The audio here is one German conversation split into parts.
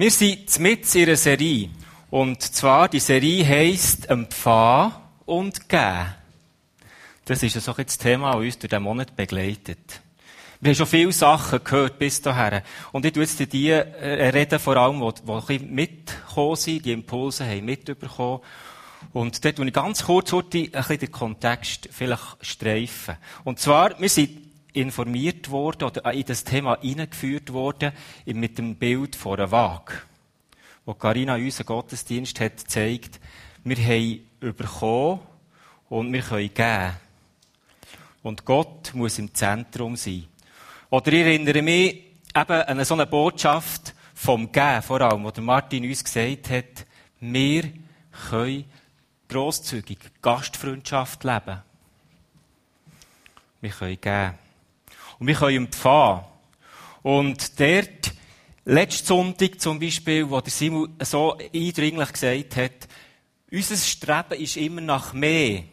Wir sind mit in einer Serie. Und zwar, die Serie heisst Empfangen und Geben. Das ist so das Thema, das uns durch diesen Monat begleitet. Wir haben schon viele Sachen gehört bis dahin. Und ich tue jetzt die äh, reden, vor allem, die, die mitgekommen sind, die Impulse haben mitbekommen. Und dort tue ich ganz kurz ein bisschen den Kontext vielleicht streifen. Und zwar, wir sind informiert worden oder in das Thema hineingeführt worden mit dem Bild von einer Waage. Wo Carina unseren Gottesdienst hat gezeigt, wir haben bekommen und wir können geben. Und Gott muss im Zentrum sein. Oder ich erinnere mich eben an so eine Botschaft vom Geben, vor allem, wo Martin uns gesagt hat, wir können grosszügig Gastfreundschaft leben. Wir können geben. Und wir können empfangen. Und dort, letzten Sonntag zum Beispiel, wo der Simon so eindringlich gesagt hat, unser Streben ist immer nach mehr.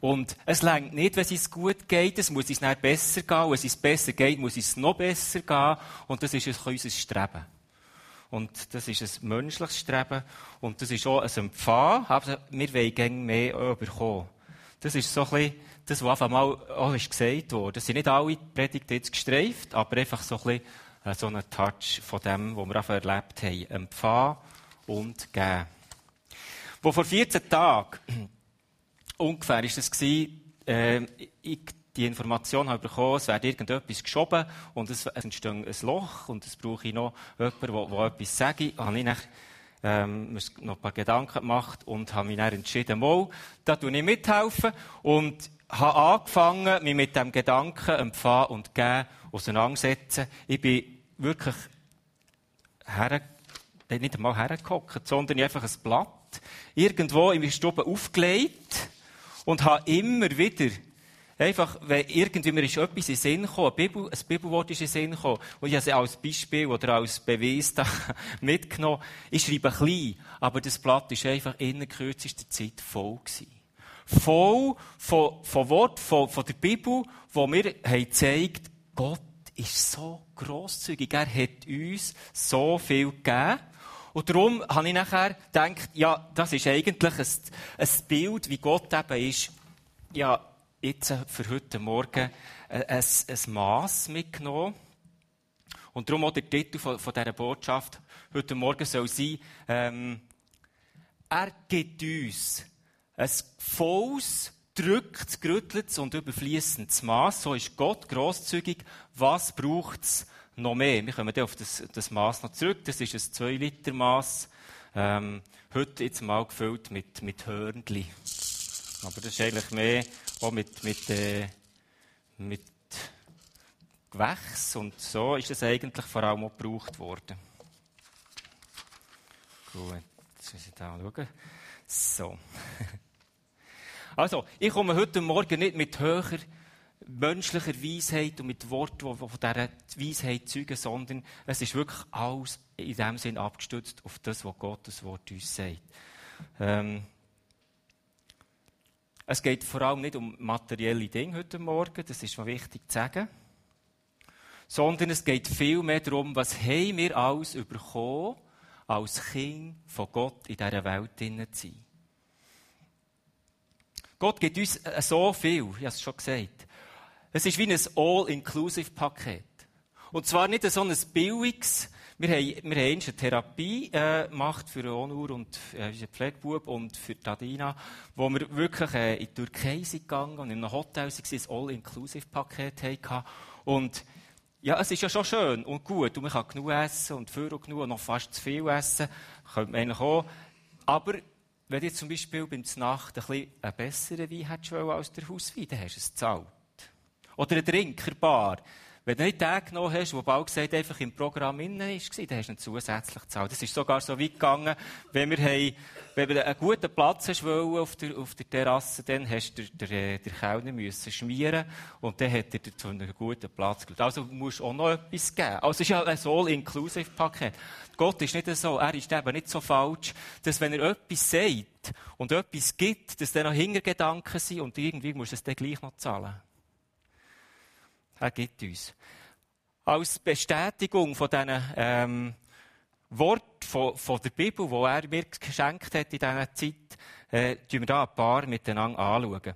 Und es längt nicht, wenn es uns gut geht, es muss uns nicht besser gehen. Wenn es uns besser geht, muss es noch besser gehen. Und das ist unser Streben. Und das ist ein menschliches Streben. Und das ist auch ein Empfangen. Aber wir wollen gerne mehr bekommen. Das ist so ein bisschen das, was einfach mal ist gesagt wurde. Das sind nicht alle Predigten jetzt gestreift, aber einfach so ein bisschen äh, so ein Touch von dem, was wir einfach erlebt haben. Empfangen und geben. Wo vor 14 Tagen ungefähr ist es gewesen, äh, ich die Information habe bekommen, es werde irgendetwas geschoben und es, es entsteht ein Loch und es brauche ich noch jemanden, der, etwas sagt. Habe ich dann, ähm, noch ein paar Gedanken gemacht und habe mich dann entschieden, mal, da tue ich mithelfen und habe angefangen, mich mit dem Gedanken empfangen und geben auseinandersetzen. Ich bin wirklich her, nicht einmal hergehockt, sondern einfach ein Blatt irgendwo in meiner Stube aufgelegt und habe immer wieder Einfach, wenn irgendwie mir ist etwas in den Sinn gekommen, ein, Bibel, ein Bibelwort ist in den Sinn gekommen, und ich habe es als Beispiel oder als Beweis mitgenommen. Ich schreibe klein, aber das Blatt ist einfach in kürzester Zeit voll gewesen voll von, von Wort von, von der Bibel, wo mir gezeigt, Gott ist so grosszügig. Er hat uns so viel gegeben. Und darum habe ich nachher gedacht, ja, das ist eigentlich ein, ein Bild, wie Gott eben ist. Ja, jetzt für heute Morgen ein, ein, ein Mass mitgenommen. Und darum auch der Titel von, von dieser Botschaft heute Morgen soll sein, ähm, er gibt uns ein volles, drückt, gerüttelt und überfließendes Maß. So ist Gott grosszügig. Was braucht es noch mehr? Wir kommen dann auf das, das Maß noch zurück. Das ist ein 2-Liter-Maß. Ähm, heute jetzt mal gefüllt mit, mit Hörnli. Aber das ist eigentlich mehr auch mit, mit, äh, mit Gewächs und so ist es eigentlich vor allem auch gebraucht worden. Gut, jetzt muss ich da schauen. So. Also, ich komme heute Morgen nicht mit höherer menschlicher Weisheit und mit Worten, die von dieser Weisheit zeugen, sondern es ist wirklich alles in dem Sinn abgestützt auf das, was Gottes Wort uns sagt. Ähm, es geht vor allem nicht um materielle Dinge heute Morgen, das ist mal wichtig zu sagen, sondern es geht vielmehr darum, was haben wir alles bekommen, als Kind von Gott in dieser Welt zu sein. Gott gibt uns äh, so viel, ich habe es schon gesagt. Es ist wie ein All-Inclusive-Paket. Und zwar nicht so ein billiges, wir haben, wir haben eine Therapie äh, gemacht für Onur und äh, unseren Pflegebub und für Tadina, wo wir wirklich äh, in die Türkei sind gegangen und in einem Hotel waren, ein All-Inclusive-Paket hatten. Und ja, es ist ja schon schön und gut und man kann genug essen und für genug und noch fast zu viel essen, könnte man eigentlich auch. Aber wenn du zum Beispiel beim Nacht ein einen besseren Wein hättest als der Hauswein, dann hast du es gezahlt. Oder ein Trinkerbar. Wenn du nicht den genommen hast, der bald gesagt einfach im Programm innen war, dann hast du ihn zusätzlich gezahlt. Das ist sogar so weit gegangen, wenn wir, haben, wenn wir einen guten Platz hast wollen auf der, auf der Terrasse, dann hast du den, den, den Kellner müssen schmieren und dann hat er dir zu einem guten Platz gegeben. Also musst du auch noch etwas geben. Also es ist ja ein All-Inclusive-Paket. Gott ist nicht so, er ist eben nicht so falsch, dass wenn er etwas sagt und etwas gibt, dass dann noch Hintergedanken sind und irgendwie muss es dann gleich noch zahlen. Er gibt uns. Als Bestätigung von diesen, ähm, Wort von, von der Bibel, die er mir geschenkt hat in dieser Zeit, äh, wir da ein paar miteinander anschauen.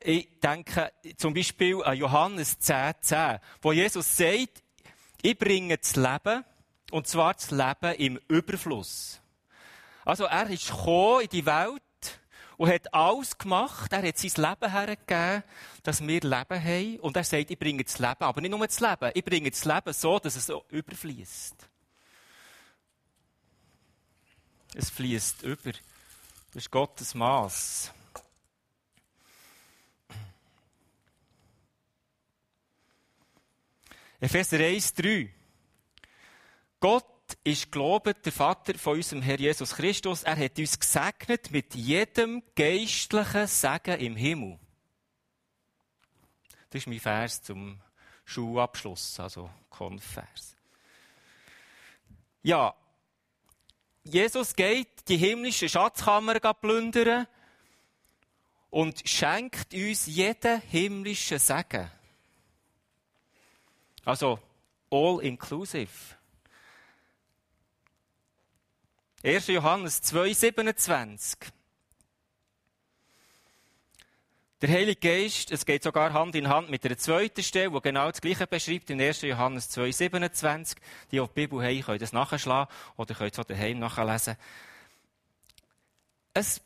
Ich denke zum Beispiel an Johannes 10,10, 10, wo Jesus sagt, ich bringe das Leben, und zwar das Leben im Überfluss. Also er ist gekommen in die Welt und hat alles gemacht. Er hat sein Leben hergegeben, dass wir Leben haben. Und er sagt, ich bringe das Leben, aber nicht nur das Leben, ich bringe das Leben so, dass es überfließt. Es fließt über. Das ist Gottes Maß. Epheser 1, 3. Gott ist gelobet, der Vater von unserem Herr Jesus Christus. Er hat uns gesegnet mit jedem geistlichen Segen im Himmel. Das ist mein Vers zum Schulabschluss, also Konfers. Ja, Jesus geht die himmlische Schatzkammer plündern und schenkt uns jeden himmlischen Segen. Also, all inclusive. 1. Johannes 2, 27. Der Heilige Geist, es geht sogar Hand in Hand mit der zweiten Stelle, wo genau das Gleiche beschreibt, in 1. Johannes 2, 27. Die, die die Bibel haben, können das nachschlagen oder können es auch daheim nachlesen. Es,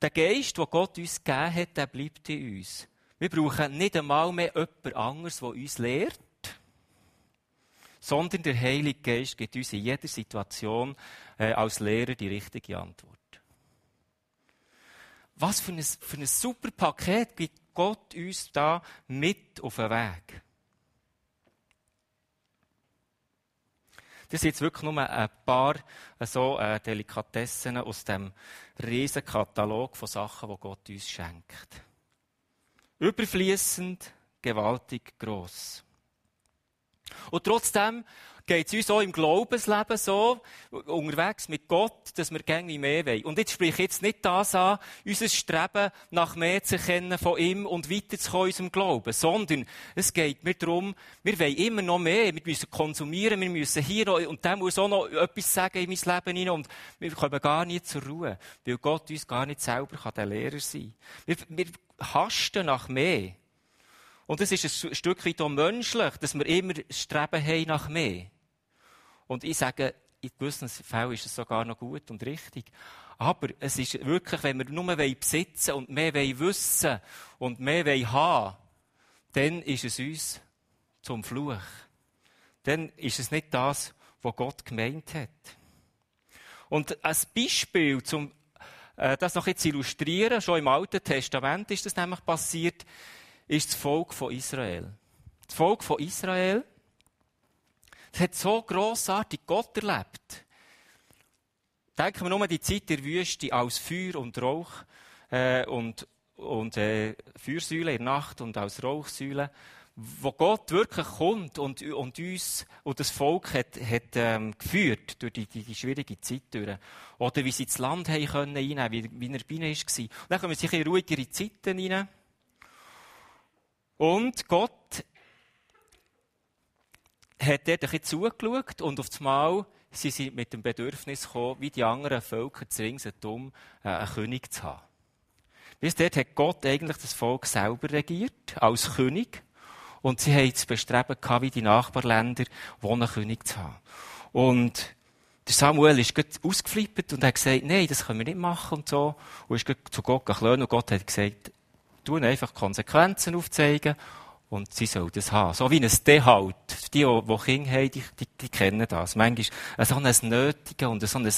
der Geist, den Gott uns gegeben hat, der bleibt in uns. Wir brauchen nicht einmal mehr jemand anderes, der uns lehrt, sondern der Heilige Geist gibt uns in jeder Situation äh, als Lehrer die richtige Antwort. Was für ein, für ein super Paket gibt Gott uns da mit auf den Weg. Das sind jetzt wirklich nur ein paar äh, so äh, Delikatessen aus dem riesen Katalog von Sachen, die Gott uns schenkt. Überfließend, gewaltig, gross. Und trotzdem geht es uns auch im Glaubensleben so, unterwegs mit Gott, dass wir gerne mehr wollen. Und jetzt spreche ich jetzt nicht das an, unser Streben nach mehr zu kennen von ihm und weiterzukommen in unserem Glauben, sondern es geht mir darum, wir wollen immer noch mehr, wir müssen konsumieren, wir müssen hier noch, und der muss auch noch etwas sagen in mein Leben hinein und wir kommen gar nicht zur Ruhe, weil Gott uns gar nicht selber kann der Lehrer sein kann. Wir, wir hasten nach mehr. Und es ist ein Stück weit auch menschlich, dass wir immer Streben haben nach mehr. Und ich sage, in gewissen Fällen ist es sogar noch gut und richtig. Aber es ist wirklich, wenn wir nur besitzen und mehr wissen und mehr haben dann ist es uns zum Fluch. Dann ist es nicht das, was Gott gemeint hat. Und als Beispiel, um äh, das noch jetzt illustrieren, schon im Alten Testament ist das nämlich passiert, ist das Volk von Israel. Das Volk von Israel das hat so grossartig Gott erlebt. Denken wir nur an die Zeit der Wüste als Feuer und Rauch äh, und, und äh, Feuersäule in der Nacht und als Rauchsäule, wo Gott wirklich kommt und, und uns und das Volk hat, hat ähm, geführt durch die, die, die schwierige Zeit durch. Oder wie sie das Land haben können wie, wie er bei ihnen war. Und dann kommen sie in ruhigere Zeiten rein. Und Gott hat dort ein bisschen zugeschaut und auf einmal sind sie mit dem Bedürfnis gekommen, wie die anderen Völker ringsherum äh, einen König zu haben. Bis dort hat Gott eigentlich das Volk selber regiert, als König. Und sie haben das Bestreben gehabt, wie die Nachbarländer, einen König zu haben. Und der Samuel ist ausgeflippt und hat gesagt, nein, das können wir nicht machen und so. Und ist zu Gott geklönt und Gott hat gesagt, tun einfach Konsequenzen aufzeigen und sie soll das haben. So wie ein Dehalt. Die, die Kinder haben, die, die, die kennen das. Manchmal so ein Nötigen und so ein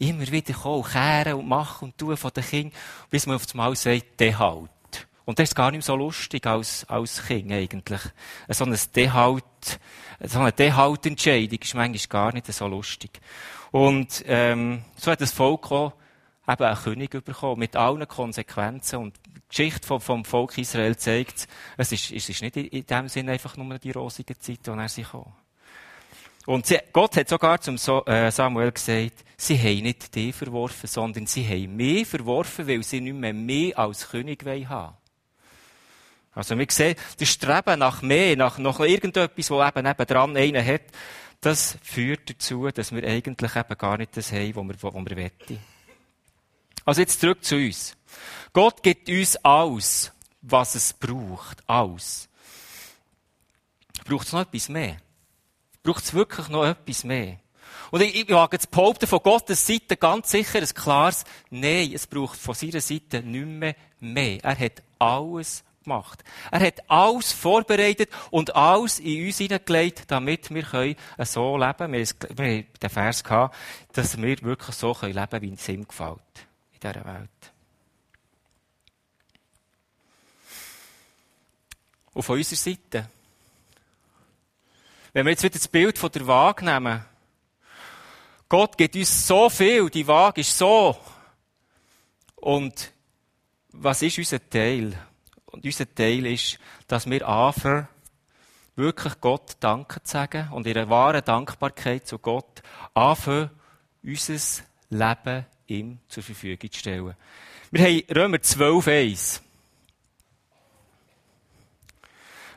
immer wieder kommen, kehren und machen und tun von den Kindern, bis man auf einmal sagt, Dehalt. Und das ist gar nicht so lustig als, als Kind eigentlich. So ein Dehalt, so eine Dehaltentscheidung ist manchmal gar nicht so lustig. Und, ähm, so hat das Volk auch eben einen König bekommen, mit allen Konsequenzen. Und Geschichte vom, vom Volk Israel zeigt, es ist, es ist nicht in dem Sinne einfach nur die rosige Zeit, in er sie kam. Und sie, Gott hat sogar zum äh, Samuel gesagt, sie haben nicht die verworfen, sondern sie haben mehr verworfen, weil sie nicht mehr mehr als König haben Also wir sehen, das Streben nach mehr, nach, nach irgendetwas, wo eben dran einen hat, das führt dazu, dass wir eigentlich eben gar nicht das haben, was wir, was wir wollen. Also jetzt zurück zu uns. Gott gibt uns alles, was es braucht. Alles. Braucht es noch etwas mehr? Braucht es wirklich noch etwas mehr? Und ich, ich wage zu behaupten, von Gottes Seite ganz sicher ein klares Nein. Es braucht von seiner Seite nicht mehr mehr. Er hat alles gemacht. Er hat alles vorbereitet und alles in uns hineingelegt, damit wir können so leben können. Wir haben den Vers gehabt, dass wir wirklich so leben können, wie es ihm gefällt. In dieser Welt. Von unserer Seite. Wenn wir jetzt wieder das Bild von der Waage nehmen, Gott gibt uns so viel, die Waage ist so. Und was ist unser Teil? Und unser Teil ist, dass wir anfangen, wirklich Gott Danke zu sagen und ihre wahre Dankbarkeit zu Gott anfangen, unser Leben ihm zur Verfügung zu stellen. Wir haben Römer 12, 1.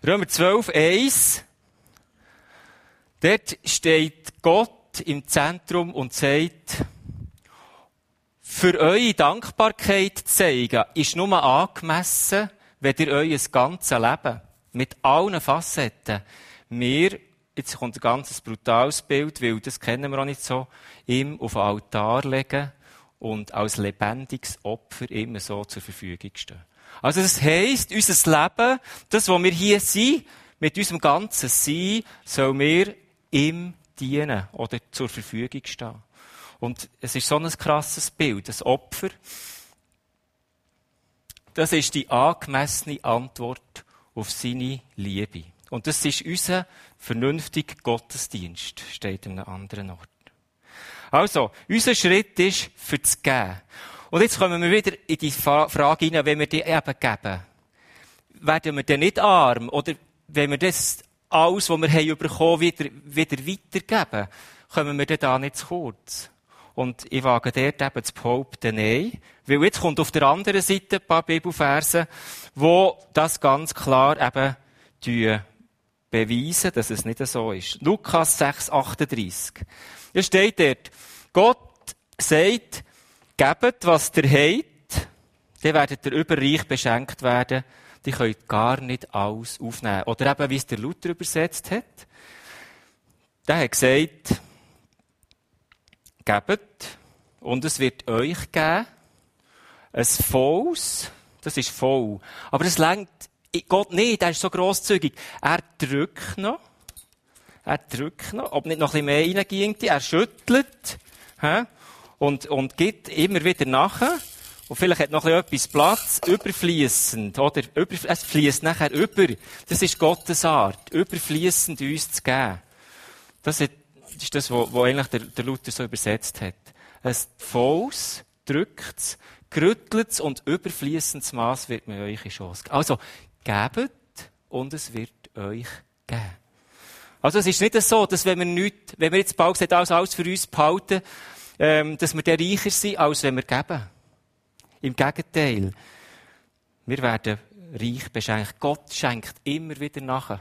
Römer 12, 1. Dort steht Gott im Zentrum und sagt, für eure Dankbarkeit zu zeigen, ist nur angemessen, wenn ihr euer ganzes Leben mit allen Facetten mir, jetzt kommt ein ganz brutales Bild, weil das kennen wir auch nicht so, ihm auf den Altar legen und als lebendiges Opfer immer so zur Verfügung stehen. Also das heisst, unser Leben, das, wo wir hier sind, mit unserem ganzen Sein, soll mir ihm dienen oder zur Verfügung stehen. Und es ist so ein krasses Bild, das Opfer. Das ist die angemessene Antwort auf seine Liebe. Und das ist unser vernünftiger Gottesdienst, steht in einem anderen Ort. Also, unser Schritt ist, für zu geben. Und jetzt kommen wir wieder in die Frage hinein, wenn wir die eben geben, werden wir dann nicht arm? Oder wenn wir das alles, was wir haben bekommen, wieder, wieder weitergeben, kommen wir dann da nicht zu kurz. Und ich wage dort eben zu behaupten, nein. Weil jetzt kommt auf der anderen Seite ein paar Bibelverse, wo das ganz klar eben beweisen, dass es nicht so ist. Lukas 6, 38. Es steht dort, Gott sagt, gebt, was ihr habt, dann werdet ihr überreich beschenkt werden die können gar nicht alles aufnehmen. Oder eben, wie es der Luther übersetzt hat. Der hat gesagt, gebt, und es wird euch geben, ein volles, das ist voll. Aber es lenkt Gott nicht, er ist so grosszügig. Er drückt noch, er drückt noch, ob nicht noch ein bisschen mehr reinginge, er schüttelt, hä? Und, und gibt immer wieder nachher. Und vielleicht hat noch etwas Platz, überfließend, oder? es fließt nachher über. Das ist Gottes Art, überfließend uns zu geben. Das ist das, was eigentlich der, der Luther so übersetzt hat. Es volles, drückt gerüttelt und überfließendes Maß wird mir euch in Schoß geben. Also, gebet und es wird euch geben. Also, es ist nicht so, dass wenn wir nicht, wenn wir jetzt bald gesagt, alles, alles für uns behalten, ähm, dass wir dann reicher sind, als wenn wir geben. Im Gegenteil. Wir werden reich beschenkt. Gott schenkt immer wieder nach.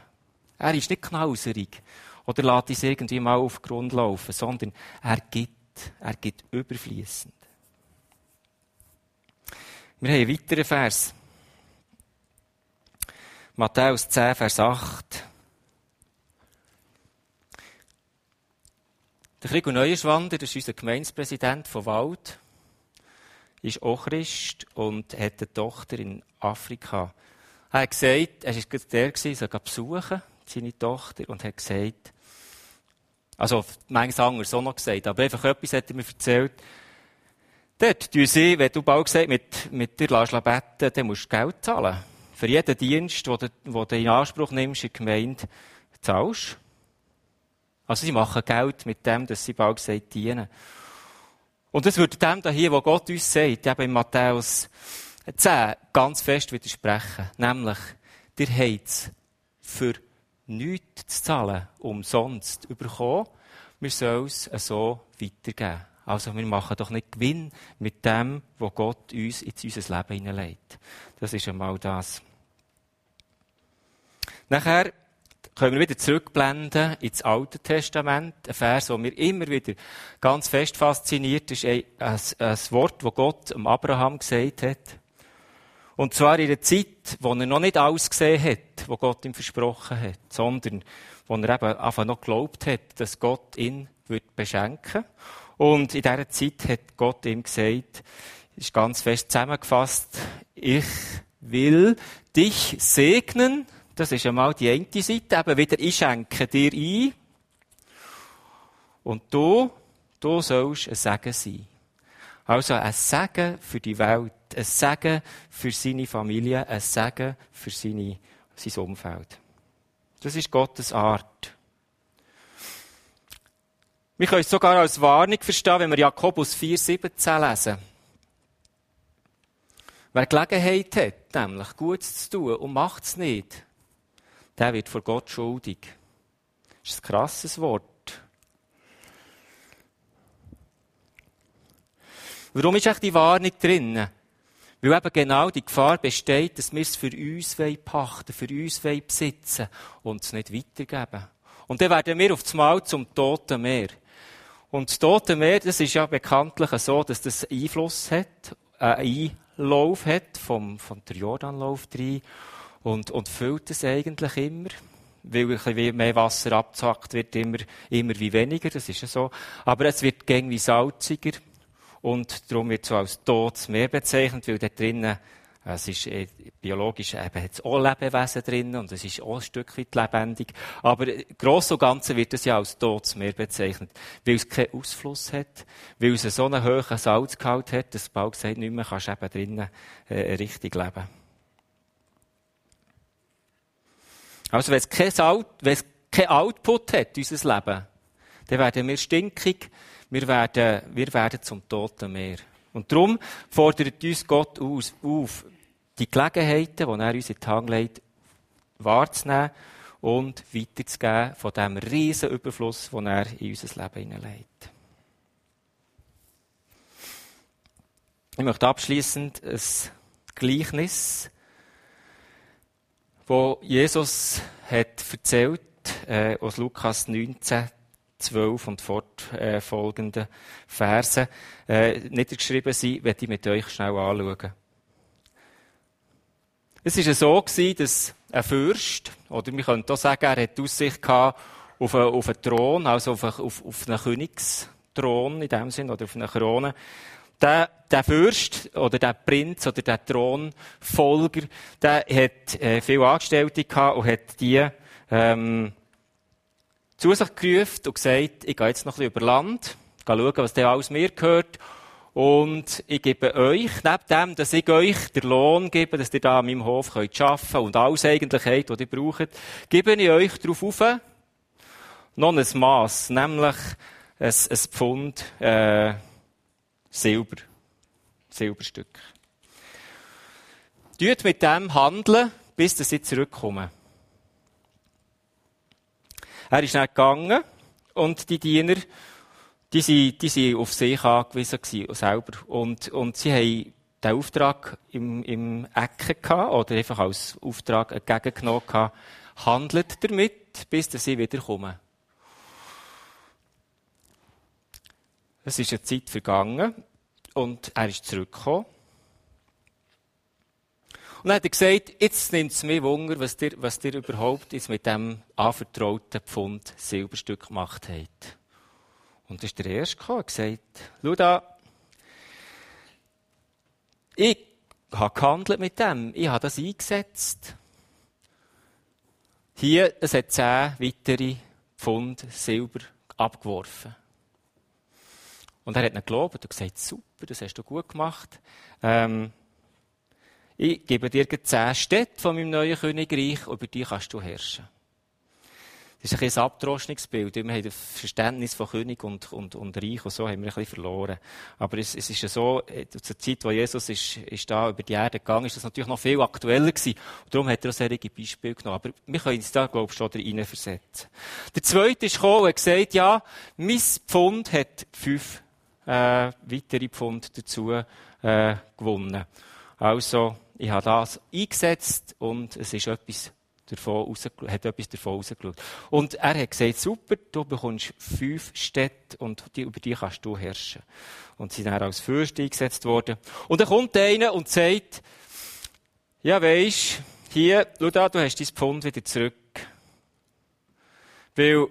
Er ist nicht knauserig oder lässt uns irgendwie mal auf den Grund laufen, sondern er gibt. Er gibt überfließend. Wir haben einen weiteren Vers. Matthäus 10, Vers 8. Der Krieg Neuenschwander, das ist unser Gemeindepräsident von Wald ist auch Christ und hat eine Tochter in Afrika. Er hat gesagt, er war der, der besuchen, seine Tochter, und hat gesagt, also, manches anderes auch noch gesagt, aber einfach etwas hat er mir erzählt. Dort tun sie, wenn du bald gesagt mit, mit dir beten, dann musst du Geld zahlen. Für jeden Dienst, den du, den du in Anspruch nimmst in der Gemeinde, zahlst. Also, sie machen Geld mit dem, dass sie bald gesagt dienen. Und das würde dem da hier, wo Gott uns sagt, eben in Matthäus 10, ganz fest widersprechen. Nämlich, ihr es für nichts zu zahlen, umsonst bekommen. Wir sollen es so weitergeben. Also, wir machen doch nicht Gewinn mit dem, was Gott uns in unser Leben hineinlegt. Das ist einmal das. Nachher, können wir wieder zurückblenden ins Alte Testament. Ein Vers, der mir immer wieder ganz fest fasziniert, ist ein, ein, Wort, das Gott am Abraham gesagt hat. Und zwar in der Zeit, wo er noch nicht alles gesehen hat, was Gott ihm versprochen hat, sondern wo er eben einfach noch geglaubt hat, dass Gott ihn wird beschenken Und in dieser Zeit hat Gott ihm gesagt, ist ganz fest zusammengefasst, ich will dich segnen. Das ist einmal die eine Seite, eben wieder, ich schenke dir ein. Und du, du sollst ein Segen sein. Also ein Segen für die Welt, ein Segen für seine Familie, ein Segen für seine, sein Umfeld. Das ist Gottes Art. Wir können es sogar als Warnung verstehen, wenn wir Jakobus 4,17 lesen. Wer Gelegenheit hat, nämlich Gutes zu tun und macht es nicht, der wird vor Gott schuldig. Das ist ein krasses Wort. Warum ist die Warnung drin? Weil eben genau die Gefahr besteht, dass wir es für uns pachten für uns besitzen und es nicht weitergeben. Und dann werden wir auf das Mal zum Toten Meer. Und das Tote Meer, das ist ja bekanntlich so, dass das Einfluss hat, äh, Lauf hat, vom, vom Jordanlauf drin, und, und füllt es eigentlich immer. Weil ein bisschen mehr Wasser abzackt wird, immer, immer wie weniger, das ist ja so. Aber es wird gängig wie salziger. Und darum wird es so als totes Meer bezeichnet, weil da drinnen es ist äh, biologisch eben hat auch Lebewesen drin und es ist auch ein Stück weit lebendig. Aber gross und ganze wird es ja als totes Meer bezeichnet, weil es keinen Ausfluss hat, weil es so einen hohen Salzgehalt hat, dass bald gesagt nicht mehr kannst eben drinnen äh, richtig leben. Also wenn es kein, kein Output hat, unser Leben, dann werden wir stinkig, wir werden, wir werden zum toten Meer. Und darum fordert uns Gott aus, auf, die Gelegenheiten, die er uns in die Hand legt, wahrzunehmen und weiterzugeben von dem riesen Überfluss, den er in unser Leben hineinlegt. Ich möchte abschließend ein Gleichnis, wo Jesus hat erzählt, äh, aus Lukas 19, 12 und fortfolgende Verse äh, niedergeschrieben sind, werde ich mit euch schnell anschauen. Es war so, gewesen, dass ein Fürst, oder wir können auch sagen, er hat Aussicht gehabt auf einen, auf einen Thron, also auf einen, auf, auf einen Königsthron in dem Sinn, oder auf eine Krone. Der, der Fürst, oder der Prinz, oder der Thronfolger, der hat äh, viele Angestellte gehabt und hat die, ähm, zu sich gerufen und gesagt, ich gehe jetzt noch ein bisschen über Land, gehe schauen, was der alles mir gehört. Und ich gebe euch, neben dem, dass ich euch den Lohn gebe, dass ihr da an meinem Hof könnt arbeiten und alles eigentlich habt, was ihr braucht, gebe ich euch darauf auf, noch ein Mass, nämlich ein, ein Pfund äh, Silber. Silberstück. Tut mit dem handeln, bis sie zurückkommen. Er ist dann gegangen und die Diener, die sind, die sind auf sich angewiesen gewesen, selber. Und, und sie haben den Auftrag im, im Ecken gehabt, oder einfach als Auftrag entgegengenommen gehabt, handelt damit, bis sie wiederkommen. Es ist eine Zeit vergangen und er ist zurückgekommen. Und dann hat er gesagt, jetzt nimmt es mir Wunder, was dir, was dir überhaupt jetzt mit dem anvertrauten Pfund Silberstück gemacht hat. Und da ist der Erste gekommen und gesagt, schau da, ich habe gehandelt mit dem, ich habe das eingesetzt. Hier, es hat zehn weitere Pfund Silber abgeworfen. Und er hat ihn gelobt und gesagt, super, das hast du gut gemacht. Ähm, ich gebe dir zehn Städte von meinem neuen Königreich, über die kannst du herrschen. Das ist ein, ein Abdroschungsbild. Wir haben das Verständnis von König und, und, und Reich und so haben wir ein bisschen verloren. Aber es, es ist ja so, äh, zur Zeit, wo Jesus ist, ist da über die Erde gegangen, ist das natürlich noch viel aktueller gewesen. Und darum hat er auch solche Beispiele genommen. Aber wir können uns da, glaube ich, schon reinversetzen. Der zweite ist gekommen und hat gesagt, ja, mein Pfund hat fünf, äh, weitere Pfund dazu, äh, gewonnen. Also, ich habe das eingesetzt und es ist etwas davon hat etwas davon rausgeschaut. Und er hat gesagt, super, du bekommst fünf Städte und die, über die kannst du herrschen. Und sie sind dann als Fürst eingesetzt worden. Und dann kommt einer und sagt, ja weisst, hier, schau da, du hast dein Pfund wieder zurück. Weil,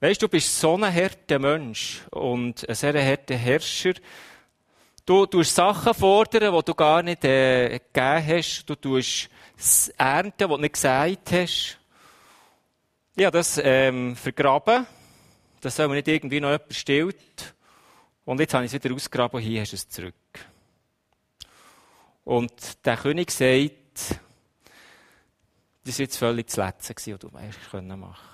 weisst du, bist so ein harter Mensch und ein sehr harter Herrscher. Du tust Sachen fordern, die du gar nicht äh, gegeben hast. Du tust ernten, die du nicht gesagt hast. Ja, das ähm, vergraben. Das soll man nicht irgendwie noch jemand stillt. Und jetzt habe ich es wieder ausgegraben und hier hast du es zurück. Und der König sagt, das war jetzt völlig das Letzte, was du machen konntest.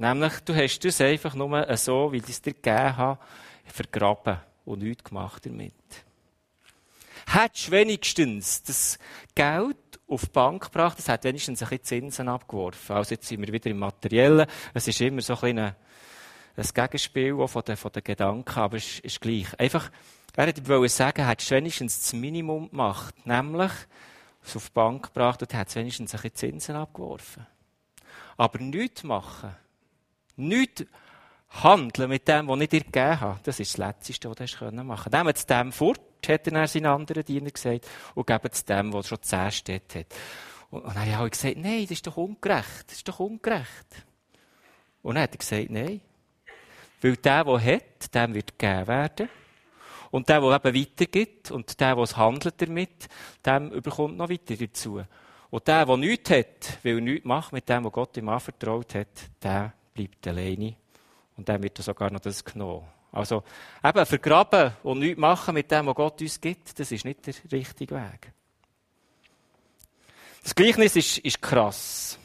Nämlich, du hast das einfach nur so, wie ich es dir gegeben habe, vergraben und nichts gemacht damit. Hättest du wenigstens das Geld auf die Bank gebracht, das hat wenigstens ein bisschen Zinsen abgeworfen. Also jetzt sind wir wieder im Materiellen. Es ist immer so ein, ein Gegenspiel von den, von den Gedanken, aber es ist, ist gleich. Einfach, er wollte sagen, hättest du wenigstens das Minimum gemacht, nämlich es auf die Bank gebracht und hat wenigstens ein bisschen Zinsen abgeworfen. Aber nichts machen, nichts handeln mit dem, was ich dir gegeben habe, das ist das Letzte, was du machen konntest. Nehmen es dem fort, hat er seinen anderen Diener gesagt, und geben es dem, der schon zehn Städte hat. Und dann habe ich gesagt, nein, das ist doch ungerecht, das ist doch ungerecht. Und dann hat er gesagt, nein. Weil der, der hat, dem wird gegeben werden. Und der, der eben weitergibt und der, der handelt damit, dem überkommt noch weiter dazu. Und der, der nichts hat, weil er nichts macht mit dem, was Gott ihm anvertraut hat, der bleibt alleine. Und dann wird er sogar noch das genommen. Also, eben, vergraben und nichts machen mit dem, was Gott uns gibt, das ist nicht der richtige Weg. Das Gleichnis ist, ist krass.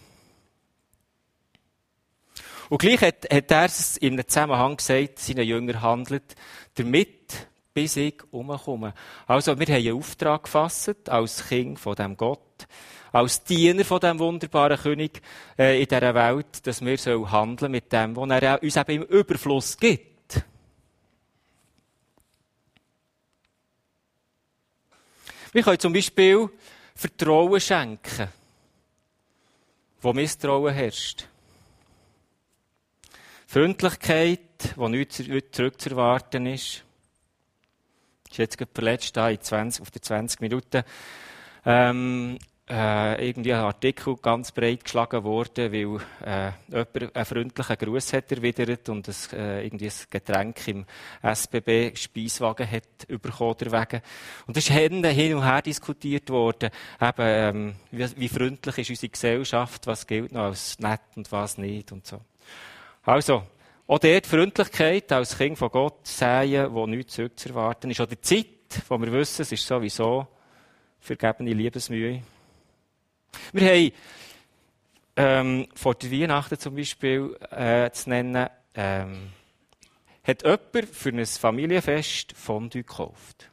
Und gleich hat, hat er es in einem Zusammenhang gesagt, seine Jünger handelt, damit bis ich umkomme. Also, wir haben einen Auftrag gefasst, als Kind von dem Gott, als Diener von dem wunderbaren König äh, in dieser Welt, dass wir so handeln mit dem, was er uns eben im Überfluss gibt. Wir können zum Beispiel Vertrauen schenken, wo Misstrauen herrscht. Freundlichkeit, wo nichts zurückzuerwarten ist ist jetzt gerade verletzt da in 20, auf den 20 Minuten, ähm, äh, irgendwie ein Artikel ganz breit geschlagen worden, weil äh, jemand einen freundlichen Gruß hat erwidert und ein, äh, irgendwie ein Getränk im SBB-Speiswagen hat bekommen wegen. Und das ist hin und her diskutiert worden, eben, ähm, wie, wie freundlich ist unsere Gesellschaft, was gilt noch als nett und was nicht und so. Also, auch dort Freundlichkeit als Kind von Gott sehen, wo nichts zurückzuerwarten ist. Oder die Zeit, wo wir wissen, es ist sowieso vergebene Liebesmühe. Wir haben ähm, vor der Weihnachten zum Beispiel äh, zu nennen, ähm, hat jemand für ein Familienfest Fondue gekauft.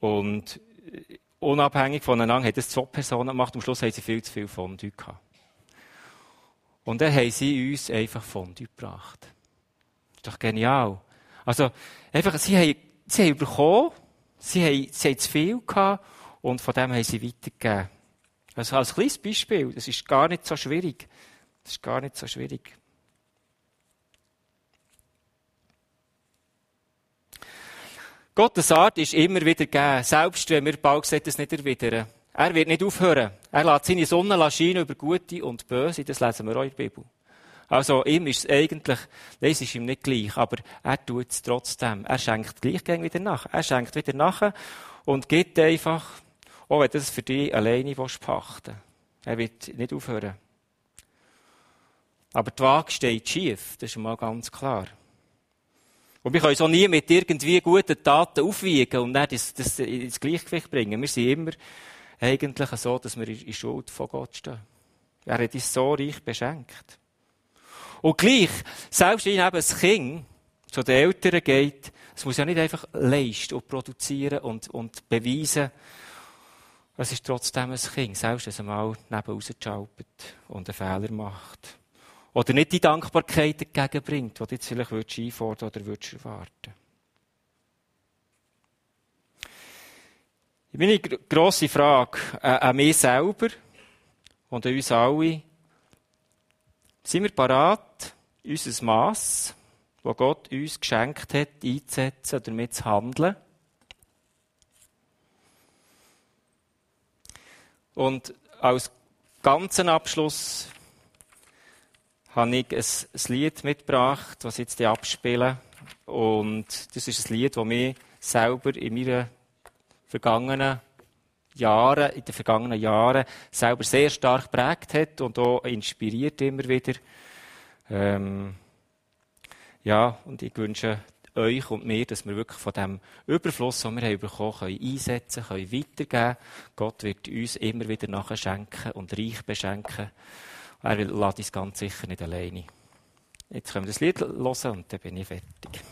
Und äh, unabhängig voneinander hat es zwei Personen gemacht. Am Schluss haben sie viel zu viel Fondue gehabt. Und dann haben sie uns einfach Fondue gebracht. Das ist doch genial. Also, einfach, sie haben, sie haben bekommen, sie haben, sie haben zu viel gehabt und von dem haben sie weitergegeben. Also, als kleines Beispiel, das ist gar nicht so schwierig. Das ist gar nicht so schwierig. Gottes Art ist immer wieder gegeben, selbst wenn wir bald gesagt es nicht erwidern. Er wird nicht aufhören. Er lässt seine Sonne scheinen über Gute und Böse. Das lesen wir auch in der Bibel. Also, ihm ist es eigentlich, das ist ihm nicht gleich, aber er tut es trotzdem. Er schenkt gleich wieder nach. Er schenkt wieder nach und gibt einfach, auch wenn das für dich alleine pachten Er wird nicht aufhören. Aber die Waage steht schief, das ist mal ganz klar. Und wir können auch nie mit irgendwie guten Taten aufwiegen und dann das, das ins Gleichgewicht bringen. Wir sind immer eigentlich so, dass wir in Schuld von Gott stehen. Er hat uns so reich beschenkt. Und gleich, selbst wenn eben ein Kind zu den Eltern geht, es muss ja nicht einfach leisten und produzieren und, und beweisen, es ist trotzdem ein Kind, selbst wenn es mal neben rausschalpert und einen Fehler macht. Oder nicht die Dankbarkeit entgegenbringt, die du jetzt vielleicht einfordern oder erwarten würdest. Meine grosse Frage äh, an mich selber und an uns alle, Sind wir parat, unser Maß, das Gott uns geschenkt hat, einzusetzen oder damit zu handeln? Und als ganzen Abschluss habe ich ein, Lied mitgebracht, das ich jetzt abspiele. Und das ist ein Lied, das mich selber in meinen vergangenen Jahren, in den vergangenen Jahren selber sehr stark prägt hat und auch inspiriert immer wieder. Ähm, ja, und ich wünsche euch und mir, dass wir wirklich von dem Überfluss, den wir haben bekommen können, einsetzen können, weitergeben. Gott wird uns immer wieder nachschenken und reich beschenken. Er lässt uns ganz sicher nicht alleine. Jetzt können wir das Lied hören und dann bin ich fertig.